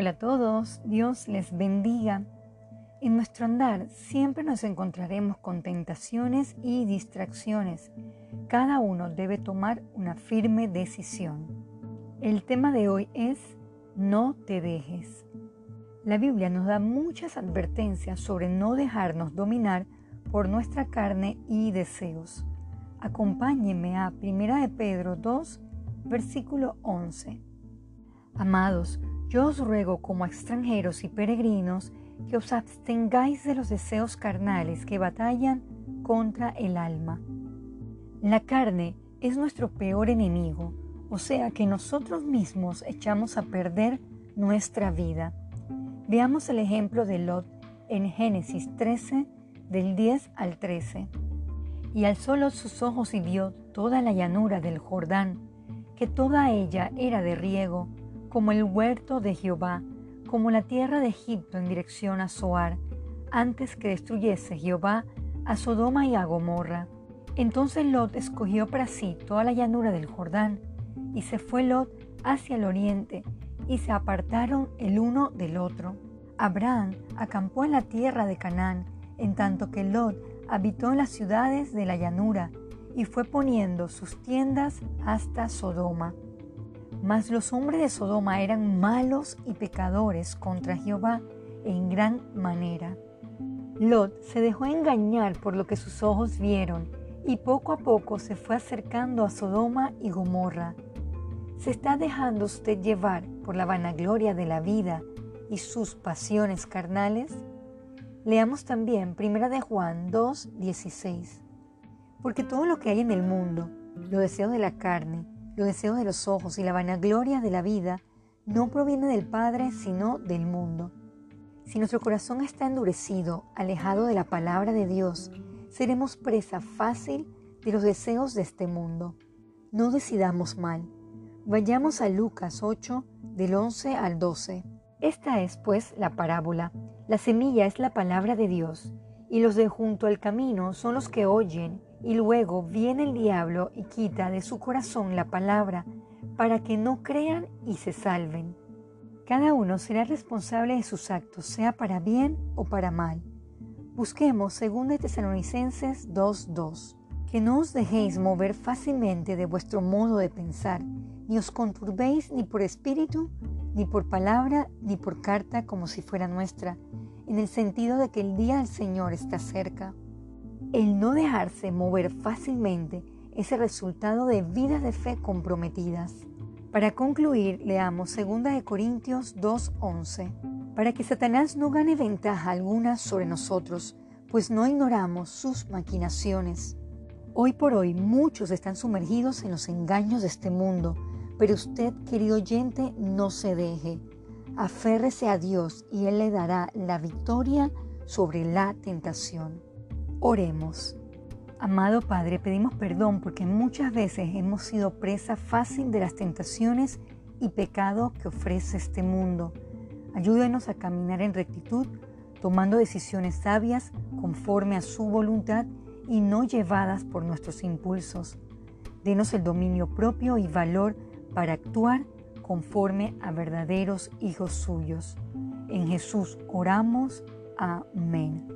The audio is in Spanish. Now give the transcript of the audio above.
Hola a todos, Dios les bendiga. En nuestro andar siempre nos encontraremos con tentaciones y distracciones. Cada uno debe tomar una firme decisión. El tema de hoy es no te dejes. La Biblia nos da muchas advertencias sobre no dejarnos dominar por nuestra carne y deseos. Acompáñenme a 1 de Pedro 2, versículo 11. Amados, yo os ruego como extranjeros y peregrinos que os abstengáis de los deseos carnales que batallan contra el alma. La carne es nuestro peor enemigo, o sea que nosotros mismos echamos a perder nuestra vida. Veamos el ejemplo de Lot en Génesis 13, del 10 al 13. Y alzó Lot sus ojos y vio toda la llanura del Jordán, que toda ella era de riego, como el huerto de Jehová, como la tierra de Egipto en dirección a Zoar, antes que destruyese Jehová a Sodoma y a Gomorra. Entonces Lot escogió para sí toda la llanura del Jordán, y se fue Lot hacia el oriente, y se apartaron el uno del otro. Abraham acampó en la tierra de Canaán, en tanto que Lot habitó en las ciudades de la llanura, y fue poniendo sus tiendas hasta Sodoma. Mas los hombres de Sodoma eran malos y pecadores contra Jehová en gran manera. Lot se dejó engañar por lo que sus ojos vieron y poco a poco se fue acercando a Sodoma y Gomorra. ¿Se está dejando usted llevar por la vanagloria de la vida y sus pasiones carnales? Leamos también 1 de Juan 2, 16. Porque todo lo que hay en el mundo, los deseos de la carne, los deseos de los ojos y la vanagloria de la vida no proviene del Padre, sino del mundo. Si nuestro corazón está endurecido, alejado de la palabra de Dios, seremos presa fácil de los deseos de este mundo. No decidamos mal. Vayamos a Lucas 8, del 11 al 12. Esta es, pues, la parábola. La semilla es la palabra de Dios, y los de junto al camino son los que oyen y luego viene el diablo y quita de su corazón la palabra para que no crean y se salven. Cada uno será responsable de sus actos, sea para bien o para mal. Busquemos 2 Tesalonicenses 2.2. Que no os dejéis mover fácilmente de vuestro modo de pensar, ni os conturbéis ni por espíritu, ni por palabra, ni por carta como si fuera nuestra, en el sentido de que el día del Señor está cerca. El no dejarse mover fácilmente es el resultado de vidas de fe comprometidas. Para concluir, leamos 2 Corintios 2.11. Para que Satanás no gane ventaja alguna sobre nosotros, pues no ignoramos sus maquinaciones. Hoy por hoy muchos están sumergidos en los engaños de este mundo, pero usted, querido oyente, no se deje. Aférrese a Dios y Él le dará la victoria sobre la tentación. Oremos. Amado Padre, pedimos perdón porque muchas veces hemos sido presa fácil de las tentaciones y pecados que ofrece este mundo. Ayúdenos a caminar en rectitud, tomando decisiones sabias conforme a su voluntad y no llevadas por nuestros impulsos. Denos el dominio propio y valor para actuar conforme a verdaderos hijos suyos. En Jesús oramos. Amén.